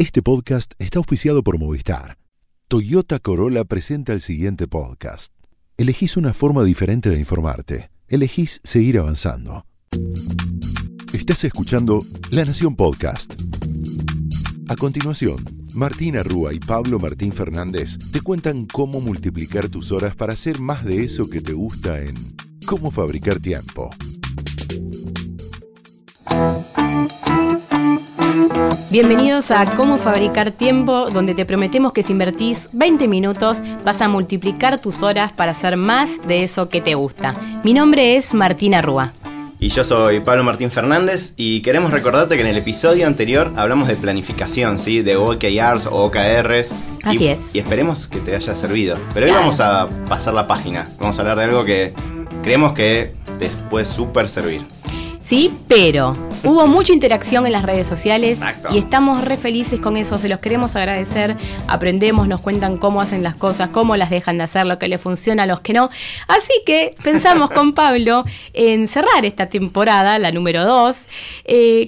Este podcast está auspiciado por Movistar. Toyota Corolla presenta el siguiente podcast. Elegís una forma diferente de informarte. Elegís seguir avanzando. Estás escuchando La Nación Podcast. A continuación, Martina Rúa y Pablo Martín Fernández te cuentan cómo multiplicar tus horas para hacer más de eso que te gusta en Cómo fabricar tiempo. Bienvenidos a Cómo Fabricar Tiempo, donde te prometemos que si invertís 20 minutos vas a multiplicar tus horas para hacer más de eso que te gusta. Mi nombre es Martina Rúa. Y yo soy Pablo Martín Fernández y queremos recordarte que en el episodio anterior hablamos de planificación, ¿sí? De OKRs o OKRs. Así y, es. Y esperemos que te haya servido. Pero hoy vamos a pasar la página. Vamos a hablar de algo que creemos que te puede súper servir. Sí, pero hubo mucha interacción en las redes sociales Exacto. y estamos re felices con eso, se los queremos agradecer, aprendemos, nos cuentan cómo hacen las cosas, cómo las dejan de hacer, lo que les funciona, los que no. Así que pensamos con Pablo en cerrar esta temporada, la número 2,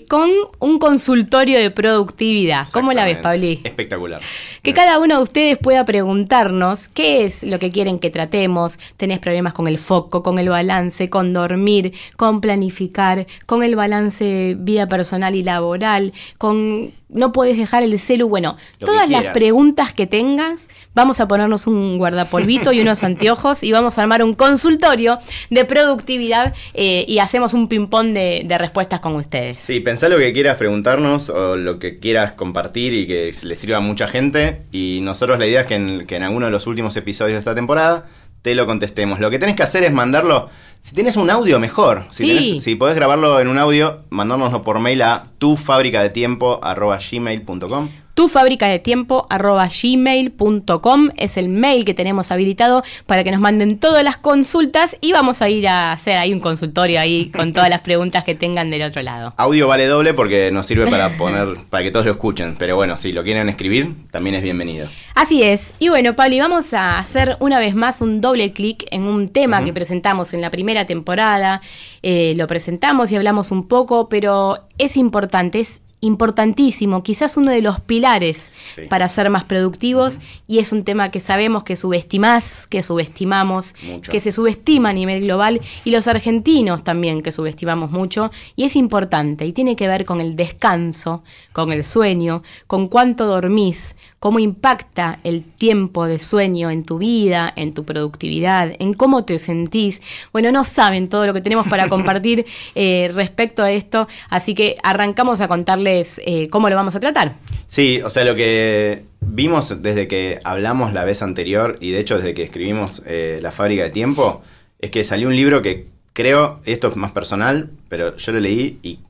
con un consultorio de productividad. ¿Cómo la ves. Pabli? Espectacular. Que cada uno de ustedes pueda preguntarnos qué es lo que quieren que tratemos. ¿Tenés problemas con el foco, con el balance, con dormir, con planificar, con el balance vida personal y laboral, con no puedes dejar el celu? Bueno, Lo todas las preguntas que tengas, vamos a ponernos un guardapolvito y unos anteojos y vamos a armar un consultorio de productividad eh, y hacemos un ping-pong de, de respuestas con ustedes. Sí, pensá lo que quieras preguntarnos o lo que quieras compartir y que le sirva a mucha gente. Y nosotros la idea es que en, que en alguno de los últimos episodios de esta temporada te lo contestemos. Lo que tenés que hacer es mandarlo. Si tienes un audio, mejor. Si, Sí. tenés- si podés grabarlo en un audio, mandárnoslo por mail a tufabricadetiempo.gmail.com tu fábrica de tiempo arroba gmail.com es el mail que tenemos habilitado para que nos manden todas las consultas y vamos a ir a hacer ahí un consultorio ahí con todas las preguntas que tengan del otro lado. Audio vale doble porque nos sirve para poner, para que todos lo escuchen. Pero bueno, si lo quieren escribir, también es bienvenido. Así es. Y bueno, Pablo, y vamos a hacer una vez más un doble clic en un tema que presentamos en la primera temporada. Eh, lo presentamos y hablamos un poco, pero es importante, es importantísimo, quizás uno de los pilares Sí. para ser más productivos y es un tema que sabemos que subestimás, que subestimamos, Mucho. que se subestima a nivel global y los argentinos también que subestimamos mucho y es importante y tiene que ver con el descanso, con el sueño, con cuánto dormís, cómo impacta el tiempo de sueño en tu vida, en tu productividad, en cómo te sentís. Bueno, no saben todo lo que tenemos para compartir eh, respecto a esto, así que arrancamos a contarles eh, cómo lo vamos a tratar. Sí, o sea, lo que vimos desde que hablamos la vez anterior y de hecho desde que escribimos eh, La fábrica de tiempo, es que salió un libro que creo, esto es más personal, pero yo lo leí y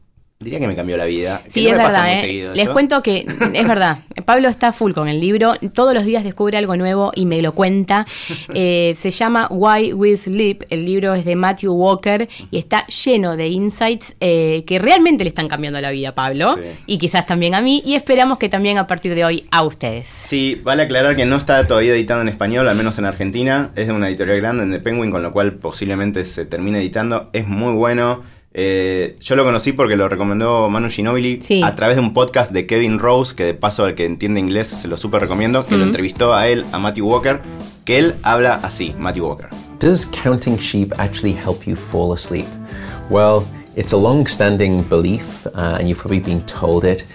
diría que me cambió la vida. que Sí, no es me pasa verdad. muy ¿eh? seguido Les eso. cuento que es verdad. Pablo está full con el libro. Todos los días descubre algo nuevo y me lo cuenta. Eh, se llama Why We Sleep. El libro es de Matthew Walker y está lleno de insights eh, que realmente le están cambiando la vida a Pablo Sí. y quizás también a mí. Y esperamos que también a partir de hoy a ustedes. Sí, vale aclarar que no está todavía editado en español, al menos en Argentina. Es de una editorial grande, de Penguin, con lo cual posiblemente se termine editando. Es muy bueno. Eh, yo lo conocí porque lo recomendó Manu Ginobili Sí. a través de un podcast de Kevin Rose, que de paso al que entiende inglés se lo súper recomiendo, que lo entrevistó a él, a Matthew Walker, que él habla así, Matthew Walker. Does counting sheep actually help you fall asleep? Well, it's a long standing belief, uh, and you've probably been told it.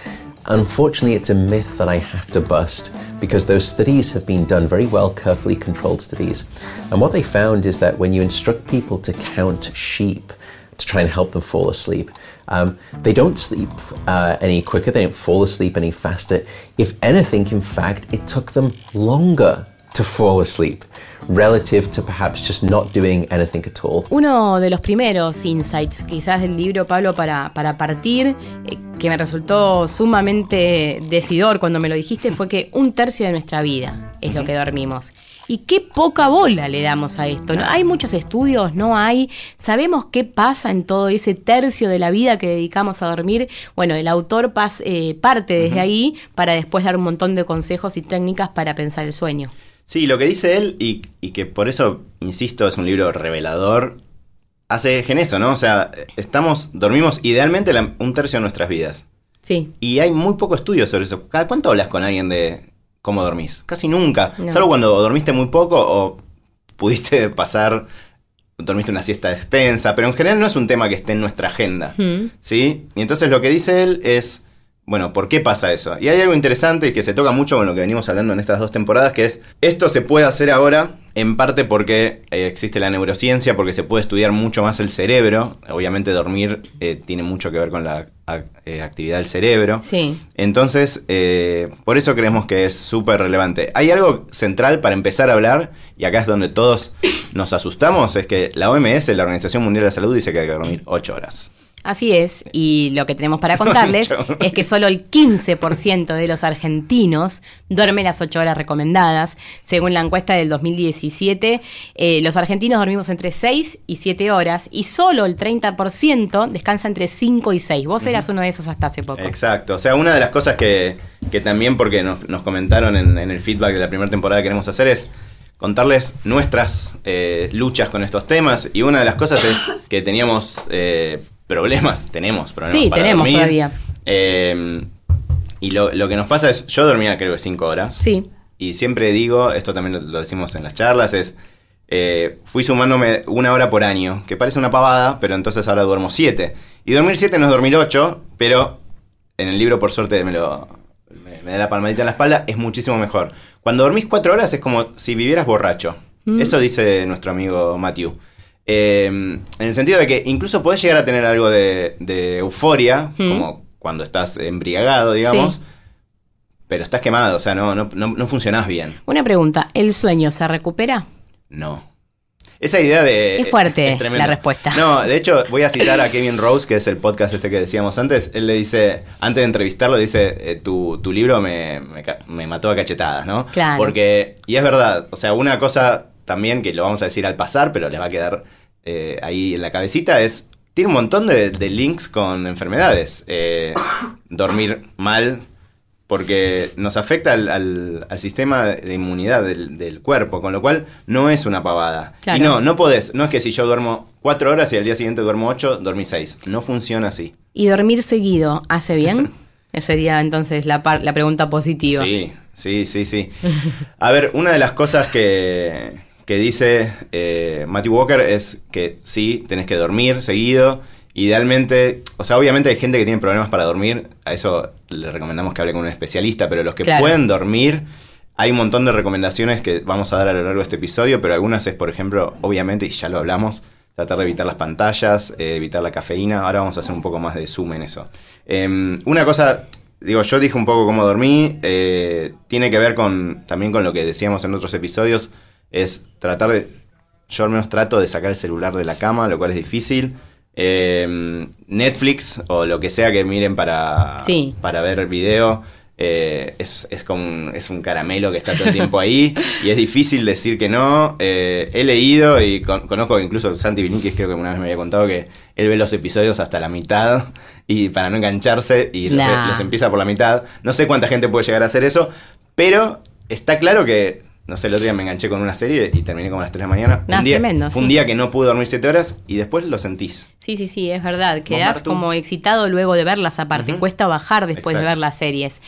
Unfortunately, it's a myth that I have to bust because those studies have been done very well, carefully controlled studies. And what they found is that when you instruct people to count sheep to try and help them fall asleep, um, they don't sleep uh, any quicker, they don't fall asleep any faster. If anything, in fact, it took them longer to fall asleep relative to perhaps just not doing anything at all. Uno de los primeros insights, quizás del libro, Pablo, para, para partir, eh, que me resultó sumamente decidor cuando me lo dijiste, fue que un tercio de nuestra vida es lo que dormimos. Y qué poca bola le damos a esto. ¿no? Hay muchos estudios, no hay. Sabemos qué pasa en todo ese tercio de la vida que dedicamos a dormir. Bueno, el autor pas- eh, parte desde ahí para después dar un montón de consejos y técnicas para pensar el sueño. Sí, lo que dice él, y, y que por eso, insisto, es un libro revelador, hace en eso, ¿no? O sea, estamos, dormimos idealmente la- un tercio de nuestras vidas. Sí. Y hay muy poco estudio sobre eso. ¿Cada cuánto hablas con alguien de cómo dormís? Casi nunca. No. Salvo cuando dormiste muy poco o pudiste pasar, dormiste una siesta extensa, pero en general no es un tema que esté en nuestra agenda. Mm. ¿Sí? Y entonces lo que dice él es, bueno, ¿por qué pasa eso? Y hay algo interesante que se toca mucho con lo que venimos hablando en estas dos temporadas, que es, esto se puede hacer ahora en parte porque eh, existe la neurociencia, porque se puede estudiar mucho más el cerebro. Obviamente dormir eh, tiene mucho que ver con la actividad del cerebro. Sí. Entonces, eh, por eso creemos que es súper relevante. Hay algo central para empezar a hablar, y acá es donde todos nos asustamos, es que la OMS, la Organización Mundial de la Salud, dice que hay que dormir 8 horas. Así es, y lo que tenemos para contarles es que solo el 15% de los argentinos duerme las 8 horas recomendadas. Según la encuesta del 2017, eh, los argentinos dormimos entre 6 y 7 horas y solo el 30% descansa entre 5 y 6. Vos eras uno de esos hasta hace poco. Exacto. O sea, una de las cosas que, que también, porque nos, nos comentaron en, en el feedback de la primera temporada que queremos hacer es contarles nuestras eh, luchas con estos temas. Y una de las cosas es que teníamos eh, problemas, tenemos problemas. Sí, para tenemos dormir. todavía. Eh, y lo, lo que nos pasa es, yo dormía creo que 5 horas. Sí. Y siempre digo, esto también lo, lo decimos en las charlas, es, eh, fui sumándome una hora por año, que parece una pavada, pero entonces ahora duermo 7. Y dormir 7 no es dormir 8, pero en el libro por suerte me lo... Me, me da la palmadita en la espalda, es muchísimo mejor. Cuando dormís 4 horas es como si vivieras borracho. Mm. Eso dice nuestro amigo Matthew. Eh, en el sentido de que incluso podés llegar a tener algo de, de euforia, Mm. como cuando estás embriagado, digamos, Sí. pero estás quemado, o sea, no, no, no, no funcionás bien. Una pregunta, ¿el sueño se recupera? No. Esa idea de... Es fuerte la respuesta. No, de hecho, voy a citar a Kevin Rose, que es el podcast este que decíamos antes. Él le dice, antes de entrevistarlo, dice, eh, tu, tu libro me, me mató a cachetadas, ¿no? Claro. Porque, y es verdad, o sea, una cosa también que lo vamos a decir al pasar, pero les va a quedar eh, ahí en la cabecita, es, tiene un montón de, de links con enfermedades. Eh, dormir mal, porque nos afecta al, al- al sistema de inmunidad del, del cuerpo, con lo cual no es una pavada. Claro. Y no, no podés, no es que si yo duermo cuatro horas y al día siguiente duermo ocho, dormí seis. No funciona así. ¿Y dormir seguido hace bien? Esa sería entonces la, par- la pregunta positiva. Sí, sí, sí, sí. A ver, una de las cosas que, que dice eh, Matthew Walker es que sí, tenés que dormir seguido. Idealmente, o sea, obviamente hay gente que tiene problemas para dormir, a eso le recomendamos que hable con un especialista, pero los que Claro. pueden dormir, hay un montón de recomendaciones que vamos a dar a lo largo de este episodio, pero algunas es, por ejemplo, obviamente, y ya lo hablamos, tratar de evitar las pantallas, eh, evitar la cafeína, ahora vamos a hacer un poco más de zoom en eso. Em, una cosa, digo, yo dije un poco cómo dormí, eh, tiene que ver con también con lo que decíamos en otros episodios, es tratar de, yo al menos trato de sacar el celular de la cama, lo cual es difícil. Em, Netflix o lo que sea que miren para, Sí. para ver video. eh, es, es, como un, es un caramelo que está todo el tiempo ahí y es difícil decir que no. Eh, he leído y con- conozco incluso Santi Viniquis creo que una vez me había contado que él ve los episodios hasta la mitad y para no engancharse y los, Nah. los empieza por la mitad. No sé cuánta gente puede llegar a hacer eso, pero está claro que, no sé, el otro día me enganché con una serie y terminé como a las 3 de la mañana. Nah, un día, tremendo, fue un sí. día que no pude dormir 7 horas y después lo sentís. Sí, sí, sí, es verdad. Quedás como excitado luego de verlas aparte. Cuesta bajar después de ver las series.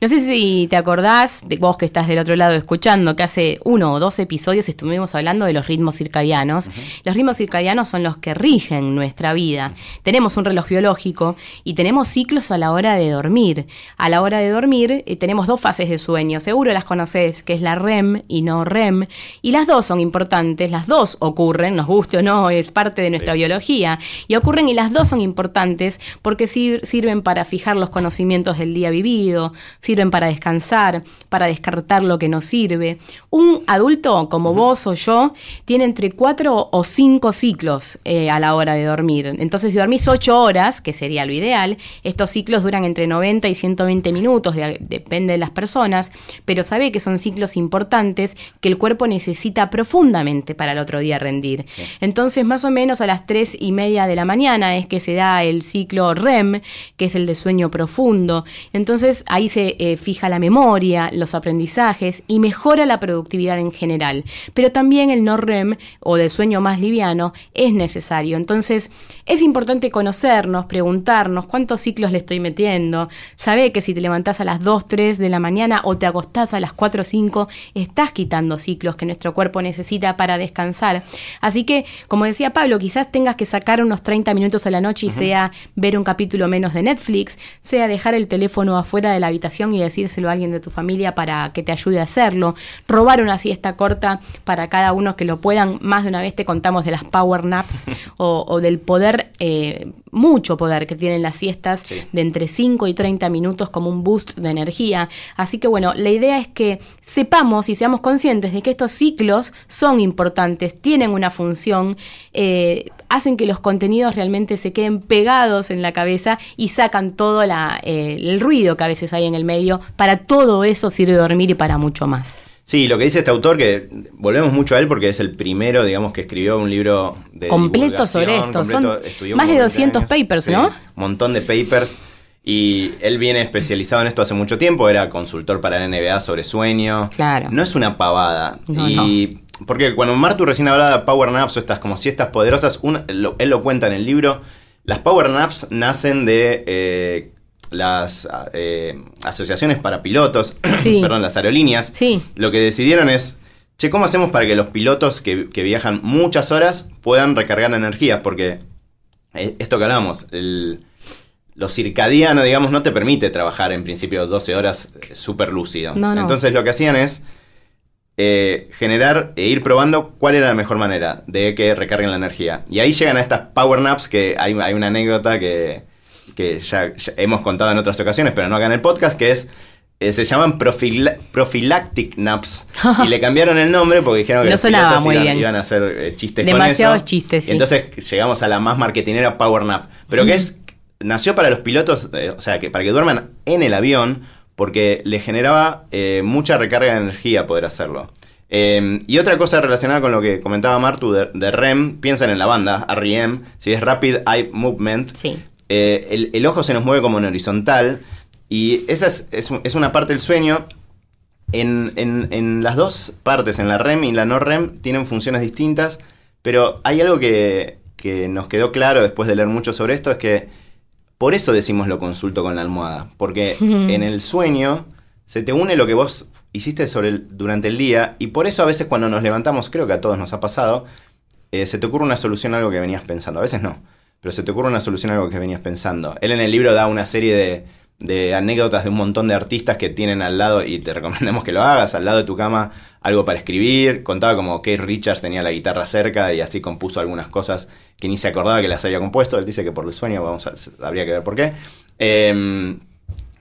No sé si te acordás, de vos que estás del otro lado escuchando, que hace uno o dos episodios estuvimos hablando de los ritmos circadianos. Los ritmos circadianos son los que rigen nuestra vida. Tenemos un reloj biológico y tenemos ciclos a la hora de dormir. A la hora de dormir eh, tenemos dos fases de sueño. Seguro las conocés, que es la REM y no REM. Y las dos son importantes, las dos ocurren, nos guste o no, es parte de nuestra Sí. biología. Y ocurren y las dos son importantes porque sir- sirven para fijar los conocimientos del día vivido, sirven para descansar, para descartar lo que nos sirve. Un adulto como vos o yo tiene entre cuatro o cinco ciclos eh, a la hora de dormir. Entonces, si dormís ocho horas, que sería lo ideal, estos ciclos duran entre 90 y 120 minutos, de- depende de las personas, pero sabe que son ciclos importantes que el cuerpo necesita profundamente para el otro día rendir. Entonces, más o menos a las tres y media de la mañana es que se da el ciclo REM, que es el de sueño profundo. Entonces, ahí se eh, fija la memoria, los aprendizajes y mejora la productividad en general. Pero también el no REM o de sueño más liviano es necesario. Entonces, es importante conocernos, preguntarnos cuántos ciclos le estoy metiendo. Sabe que si te levantás a las 2, 3 de la mañana o te acostás a las 4 o 5, estás quitando ciclos que nuestro cuerpo necesita para descansar. Así que, como decía Pablo, quizás tengas que sacar unos 30 minutos a la noche y sea ver un capítulo menos de Netflix, sea dejar el teléfono afuera de la habitación y decírselo a alguien de tu familia para que te ayude a hacerlo, robar una siesta corta para cada uno que lo puedan. Más de una vez te contamos de las power naps o, del poder, eh, mucho poder que tienen las siestas de entre 5 y 30 minutos como un boost de energía. Así que bueno, la idea es que sepamos y seamos conscientes de que estos ciclos son importantes, tienen una función, eh, hacen que los contenidos realmente se queden pegados en la cabeza y sacan todo la, eh, el ruido que a veces hay en el medio. Para todo eso sirve dormir y para mucho más. Sí, lo que dice este autor, que volvemos mucho a él porque es el primero, digamos, que escribió un libro de completo sobre esto. Son más de 200 papers, ¿no? Un montón de papers. Y él viene especializado en esto hace mucho tiempo, era consultor para la NBA sobre sueño. Claro. No es una pavada. y porque cuando Martu recién hablaba de power naps o estas como siestas poderosas, él lo cuenta en el libro, las power naps nacen de eh, las eh, asociaciones para pilotos, perdón, las aerolíneas. Sí. Lo que decidieron es, che, ¿cómo hacemos para que los pilotos que, que viajan muchas horas puedan recargar energía? Porque eh, esto que hablamos, el lo circadiano, digamos, no te permite trabajar en principio 12 horas eh, súper lúcido. Entonces lo que hacían es eh, generar e ir probando cuál era la mejor manera de que recarguen la energía. Y ahí llegan a estas power naps, que hay, una anécdota que, ya, hemos contado en otras ocasiones, pero no acá en el podcast, que es... Eh, se llaman prophylactic naps y le cambiaron el nombre porque dijeron que los iban, a hacer chistes Demasiados con eso. chistes, sí. entonces llegamos a la más marketinera Power Nap. Pero que es nació para los pilotos, eh, o sea, que para que duerman en el avión, porque le generaba eh, mucha recarga de energía poder hacerlo. Em, y otra cosa relacionada con lo que comentaba Martu de, REM, piensan en la banda, REM, si es Rapid Eye Movement, eh, el, ojo se nos mueve como en horizontal y esa es, una parte del sueño. En, las dos partes, en la REM y la no REM, tienen funciones distintas, pero hay algo que, que nos quedó claro después de leer mucho sobre esto, es que por eso decimos lo consulto con la almohada, porque en el sueño se te une lo que vos hiciste sobre durante el día y por eso a veces cuando nos levantamos, creo que a todos nos ha pasado, eh, se te ocurre una solución a algo que venías pensando. A veces no, pero se te ocurre una solución a algo que venías pensando. Él en el libro da una serie de, de anécdotas de un montón de artistas que tienen al lado, y te recomendamos que lo hagas, al lado de tu cama algo para escribir. Contaba como Keith Richards tenía la guitarra cerca y así compuso algunas cosas que ni se acordaba que las había compuesto. Él dice que por el sueño, vamos a, habría que ver por qué. Eh,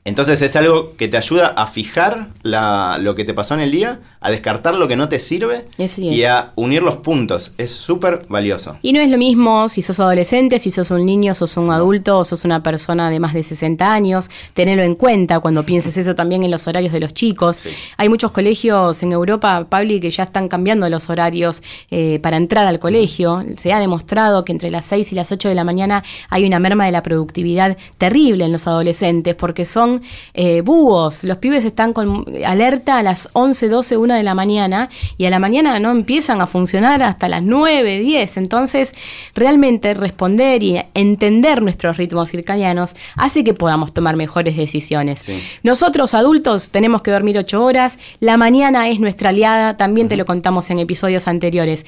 entonces es algo que te ayuda a fijar lo que te pasó en el día, a descartar lo que no te sirve y a unir los puntos. Es súper valioso. Y no es lo mismo si sos adolescente, si sos un niño, sos un adulto o sos una persona de más de 60 años. Tenerlo en cuenta cuando pienses eso también en los horarios de los chicos. Hay muchos colegios en Europa, Pabli, que ya están cambiando los horarios eh, para entrar al colegio. Se ha demostrado que entre las 6 y las 8 de la mañana hay una merma de la productividad terrible en los adolescentes porque son eh, búhos. Los pibes están con alerta a las 11, 12, 1 de la mañana y a la mañana no empiezan a funcionar hasta las 9, 10. Entonces, realmente responder y entender nuestros ritmos circadianos hace que podamos tomar mejores decisiones. Nosotros adultos tenemos que dormir 8 horas, la mañana es nuestra aliada, también te lo contamos en episodios anteriores.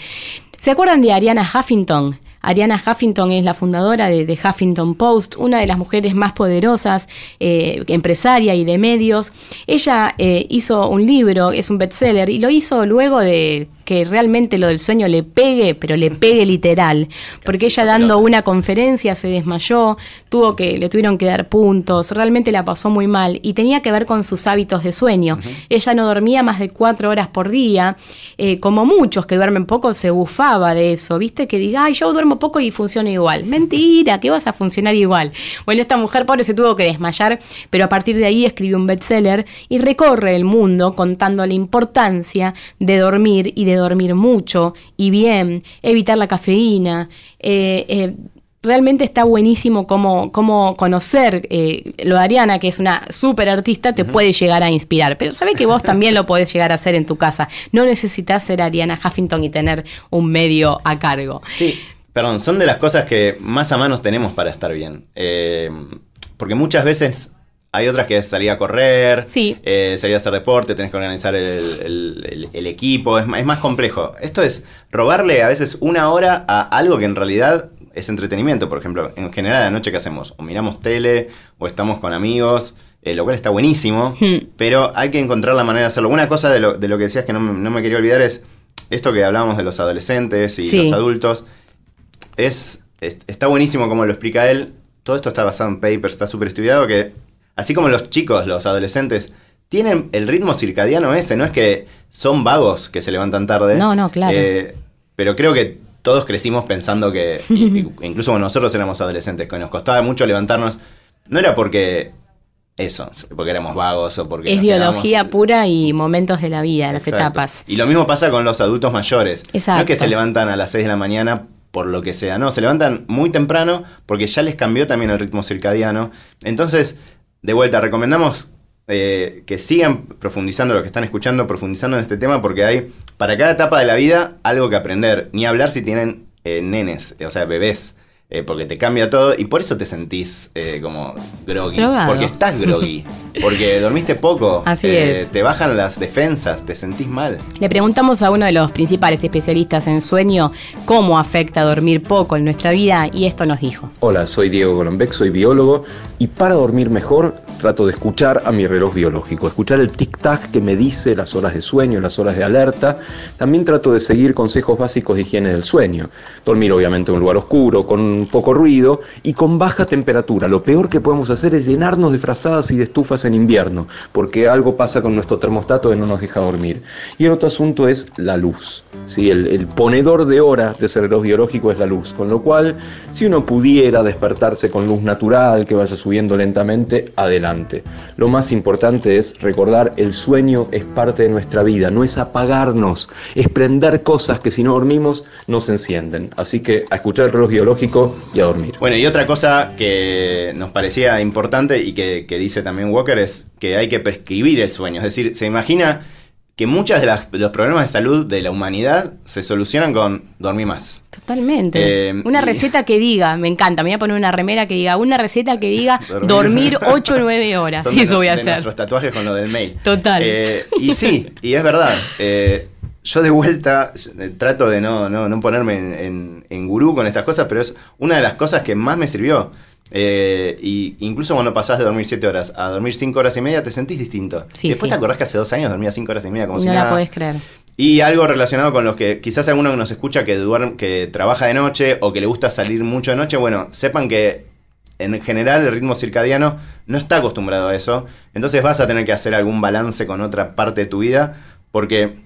¿Se acuerdan de Ariana Huffington? Ariana Huffington es la fundadora de, Huffington Post, una de las mujeres más poderosas, eh, empresaria y de medios. Ella eh, hizo un libro, es un bestseller, y lo hizo luego de que realmente lo del sueño le pegue, pero le pegue literal. Porque ella dando una conferencia se desmayó, tuvo que, le tuvieron que dar puntos, realmente la pasó muy mal y tenía que ver con sus hábitos de sueño. Ella no dormía más de cuatro horas por día, eh, como muchos que duermen poco se bufaba de eso, viste que diga, ay, yo duermo poco y funciona igual. Mentira, que vas a funcionar igual. Bueno, esta mujer pobre se tuvo que desmayar, pero a partir de ahí escribió un bestseller y recorre el mundo contando la importancia de dormir y de dormir mucho y bien, evitar la cafeína. Eh, eh, realmente está buenísimo cómo, cómo conocer eh, lo de Ariana, que es una súper artista, te puede llegar a inspirar. Pero sabe que vos también lo podés llegar a hacer en tu casa. No necesitas ser Ariana Huffington y tener un medio a cargo. Sí, perdón, son de las cosas que más a mano tenemos para estar bien. porque muchas veces hay otras que es salir a correr, eh, salir a hacer deporte, tenés que organizar el, equipo, es, es, más complejo. Esto es robarle a veces una hora a algo que en realidad es entretenimiento. Por ejemplo, en general a la noche que hacemos, o miramos tele, o estamos con amigos, eh, lo cual está buenísimo, hmm. pero hay que encontrar la manera de hacerlo. Una cosa de lo, que decías que no, me quería olvidar es esto que hablábamos de los adolescentes y los adultos. Es, está buenísimo como lo explica él. Todo esto está basado en papers, está súper estudiado, que así como los chicos, los adolescentes, tienen el ritmo circadiano ese, no es que son vagos que se levantan tarde. No, no, claro. Eh, pero creo que todos crecimos pensando que, incluso cuando nosotros éramos adolescentes, que nos costaba mucho levantarnos, no era porque eso, porque éramos vagos o porque... Es biología pura y momentos de la vida, las etapas. Y lo mismo pasa con los adultos mayores. Exacto. No es que se levantan a las 6 de la mañana por lo que sea, no, se levantan muy temprano porque ya les cambió también el ritmo circadiano. Entonces, de vuelta, recomendamos eh, que sigan profundizando, lo que están escuchando, profundizando en este tema, porque hay para cada etapa de la vida algo que aprender. Ni hablar si tienen eh, nenes, o sea, bebés. Eh, porque te cambia todo y por eso te sentís eh, como groggy. Porque estás groggy. Porque dormiste poco. Así eh, es. Te bajan las defensas, te sentís mal. Le preguntamos a uno de los principales especialistas en sueño cómo afecta dormir poco en nuestra vida y esto nos dijo. Hola, soy Diego Golombek, soy biólogo y para dormir mejor trato de escuchar a mi reloj biológico, escuchar el tic-tac que me dice las horas de sueño, las horas de alerta. También trato de seguir consejos básicos de higiene del sueño. Dormir obviamente en un lugar oscuro, con poco ruido y con baja temperatura. Lo peor que podemos hacer es llenarnos de frazadas y de estufas en invierno, porque algo pasa con nuestro termostato que no nos deja dormir. Y el otro asunto es la luz. ¿sí? El, ponedor de hora de ese reloj biológico es la luz, con lo cual si uno pudiera despertarse con luz natural que vaya subiendo lentamente, adelante. Lo más importante es recordar el sueño es parte de nuestra vida, no es apagarnos, es prender cosas que si no dormimos no se encienden. Así que a escuchar el reloj biológico y a dormir. Bueno, y otra cosa que nos parecía importante y que dice también Walker es que hay que prescribir el sueño. Es decir, se imagina que muchos de, los problemas de salud de la humanidad se solucionan con dormir más. Totalmente. Eh, una receta que diga, me encanta, me voy a poner una remera que diga, una receta que diga dormir 8 o 9 horas. sí, eso voy a hacer. nuestros tatuajes con lo del mail. Total. Eh, y sí, y es verdad. Eh, yo de vuelta trato de no, no, ponerme en, en, gurú con estas cosas, pero es una de las cosas que más me sirvió. Eh, y incluso cuando pasás de dormir 7 horas a dormir 5 horas y media, te sentís distinto. Después te acordás que hace dos años dormía 5 horas y media como no si nada. No la podés creer. Y algo relacionado con los que quizás alguno que nos escucha que, duerme, que trabaja de noche o que le gusta salir mucho de noche, bueno, sepan que en general el ritmo circadiano no está acostumbrado a eso. Entonces vas a tener que hacer algún balance con otra parte de tu vida porque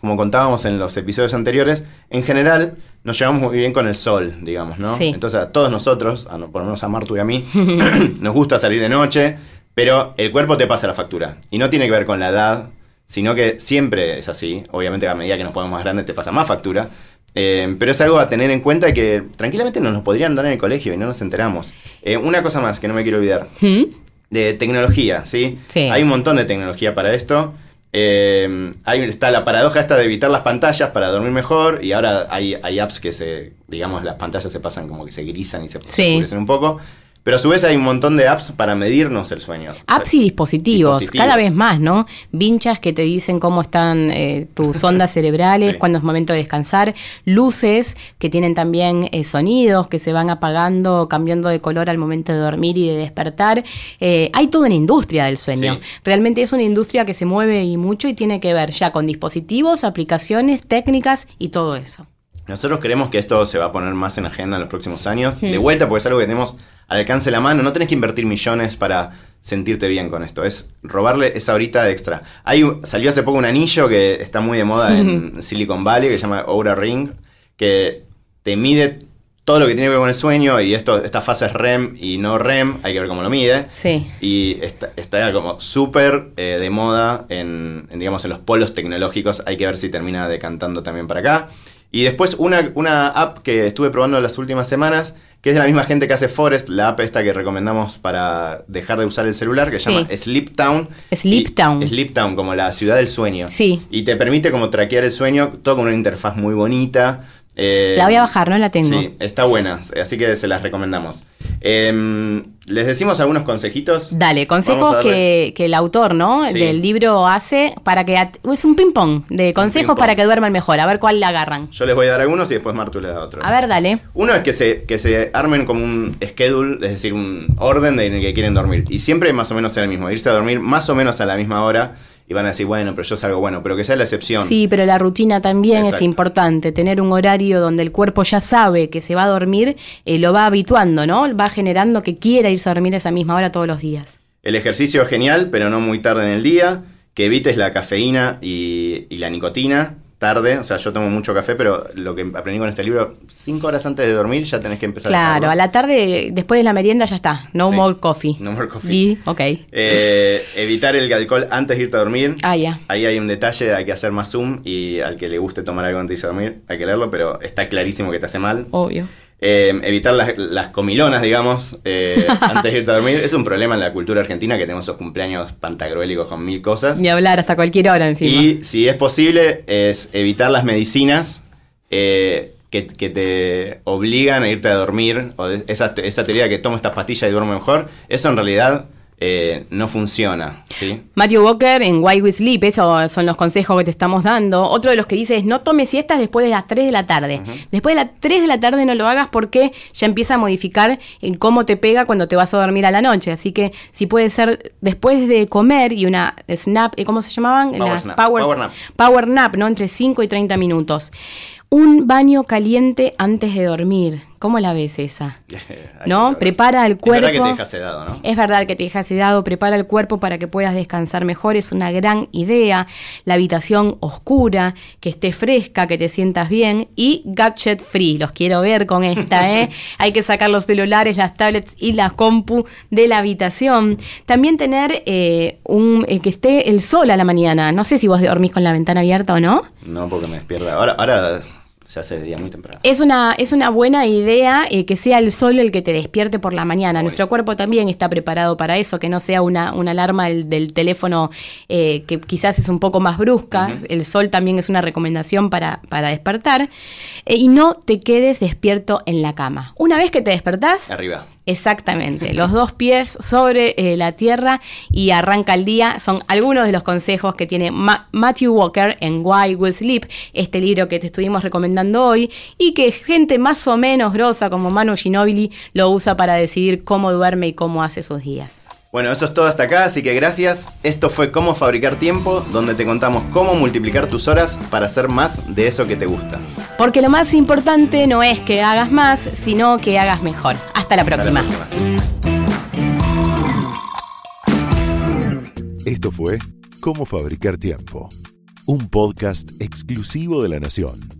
como contábamos en los episodios anteriores, en general nos llevamos muy bien con el sol, digamos, ¿no? Entonces a todos nosotros, a, por lo menos a Martu y a mí, nos gusta salir de noche, pero el cuerpo te pasa la factura. Y no tiene que ver con la edad, sino que siempre es así. Obviamente a medida que nos ponemos más grandes te pasa más factura. Eh, pero es algo a tener en cuenta que tranquilamente nos lo podrían dar en el colegio y no nos enteramos. Eh, una cosa más que no me quiero olvidar. ¿Mm? De tecnología, ¿sí? ¿sí? Hay un montón de tecnología para esto. Eh, ahí está la paradoja esta de evitar las pantallas para dormir mejor y ahora hay, hay apps que se, digamos, las pantallas se pasan como que se grisan y se, sí. un poco. Pero a su vez hay un montón de apps para medirnos el sueño. Apps y dispositivos, dispositivos. cada vez más, ¿no? Vinchas que te dicen cómo están eh, tus ondas cerebrales, Sí. cuándo es momento de descansar, luces que tienen también eh, sonidos que se van apagando, cambiando de color al momento de dormir y de despertar. Eh, hay toda una industria del sueño. Sí. Realmente es una industria que se mueve y mucho y tiene que ver ya con dispositivos, aplicaciones, técnicas y todo eso. Nosotros creemos que esto se va a poner más en agenda en los próximos años. De vuelta, porque es algo que tenemos al alcance de la mano. No tenés que invertir millones para sentirte bien con esto. Es robarle esa horita extra. Hay, salió hace poco un anillo que está muy de moda en Silicon Valley, que se llama Oura Ring, que te mide todo lo que tiene que ver con el sueño y esto, estas fases REM y no REM, hay que ver cómo lo mide. Sí. Y está, está como súper eh, de moda en, en, digamos, en los polos tecnológicos. Hay que ver si termina decantando también para acá. Y después una, una app que estuve probando las últimas semanas, que es de la misma gente que hace Forest, la app esta que recomendamos para dejar de usar el celular, que se Sí. llama Sleep Town. Sleep Town. Sleep Town, como la ciudad del sueño. Sí. Y te permite como traquear el sueño, todo con una interfaz muy bonita. Eh, La voy a bajar, no la tengo. Sí, está buena, así que se las recomendamos. Em, Les decimos algunos consejitos. Dale, consejos que, que el autor, ¿no? Sí. Del libro hace para que... Es un ping-pong de consejos para que duerman mejor. A ver cuál le agarran. Yo les voy a dar algunos y después Martu le da otros. A ver, dale. Uno es que se, que se armen como un schedule, es decir, un orden de en el que quieren dormir. Y siempre más o menos sea el mismo. Irse a dormir más o menos a la misma hora. Y van a decir, bueno, pero yo salgo bueno, pero que sea la excepción. Sí, pero la rutina también es importante. Tener un horario donde el cuerpo ya sabe que se va a dormir, eh, lo va habituando, ¿no? Va generando que quiera irse a dormir a esa misma hora todos los días. El ejercicio es genial, pero no muy tarde en el día. Que evites la cafeína y, y la nicotina tarde. O sea, yo tomo mucho café, pero lo que aprendí con este libro, cinco horas antes de dormir ya tenés que empezar a Claro, a la tarde, después de la merienda ya está. No Sí. more coffee. No more coffee. Y, ok. Eh, evitar el alcohol antes de irte a dormir. Ah, ya. Ahí hay un detalle, hay que hacer más zoom y al que le guste tomar algo antes de irse a dormir, hay que leerlo, pero está clarísimo que te hace mal. Obvio. Eh, evitar las, las comilonas, digamos, eh, antes de irte a dormir. Es un problema en la cultura argentina que tenemos esos cumpleaños pantagruélicos con mil cosas. Ni hablar hasta cualquier hora encima. Y si es posible, es evitar las medicinas eh, que, que te obligan a irte a dormir, o esa, esa teoría de que tomo estas pastillas y duermo mejor, eso en realidad eh, no funciona, ¿sí? Matthew Walker en Why We Sleep, esos son los consejos que te estamos dando. Otro de los que dice es no tomes siestas después de las 3 de la tarde. Después de las 3 de la tarde no lo hagas porque ya empieza a modificar en cómo te pega cuando te vas a dormir a la noche. Así que si puede ser después de comer y una snap, ¿eh? ¿cómo se llamaban? Power Las snap. Power, Power nap. Power nap, ¿no? Entre 5 y 30 minutos. Un baño caliente antes de dormir. ¿Cómo la ves esa? ¿No? Prepara el Es verdad que cuerpo. te deja sedado, ¿no? Es verdad que te deja sedado, prepara el cuerpo para que puedas descansar mejor, es una gran idea. La habitación oscura, que esté fresca, que te sientas bien y gadget free. Los quiero ver con esta, ¿eh? Hay que sacar los celulares, las tablets y la compu de la habitación. También tener eh, un eh, que esté el sol a la mañana. No sé si vos dormís con la ventana abierta o no. No, porque me despierta. Ahora, ahora se hace de día muy temprano. Es una, es una buena idea eh, que sea el sol el que te despierte por la mañana. Nuestro cuerpo también está preparado para eso, que no sea una, una alarma del, del teléfono eh, que quizás es un poco más brusca. El sol también es una recomendación para, para despertar. Eh, y no te quedes despierto en la cama. Una vez que te despertás, Arriba. Exactamente, los dos pies sobre eh, la tierra y arranca el día son algunos de los consejos que tiene Ma- Matthew Walker en Why We Sleep, este libro que te estuvimos recomendando hoy y que gente más o menos grosa como Manu Ginobili lo usa para decidir cómo duerme y cómo hace sus días. Bueno, eso es todo hasta acá, así que gracias. Esto fue Cómo Fabricar Tiempo, donde te contamos cómo multiplicar tus horas para hacer más de eso que te gusta. Porque lo más importante no es que hagas más, sino que hagas mejor. Hasta la Hasta la próxima. próxima. Esto fue Cómo Fabricar Tiempo, un podcast exclusivo de La Nación.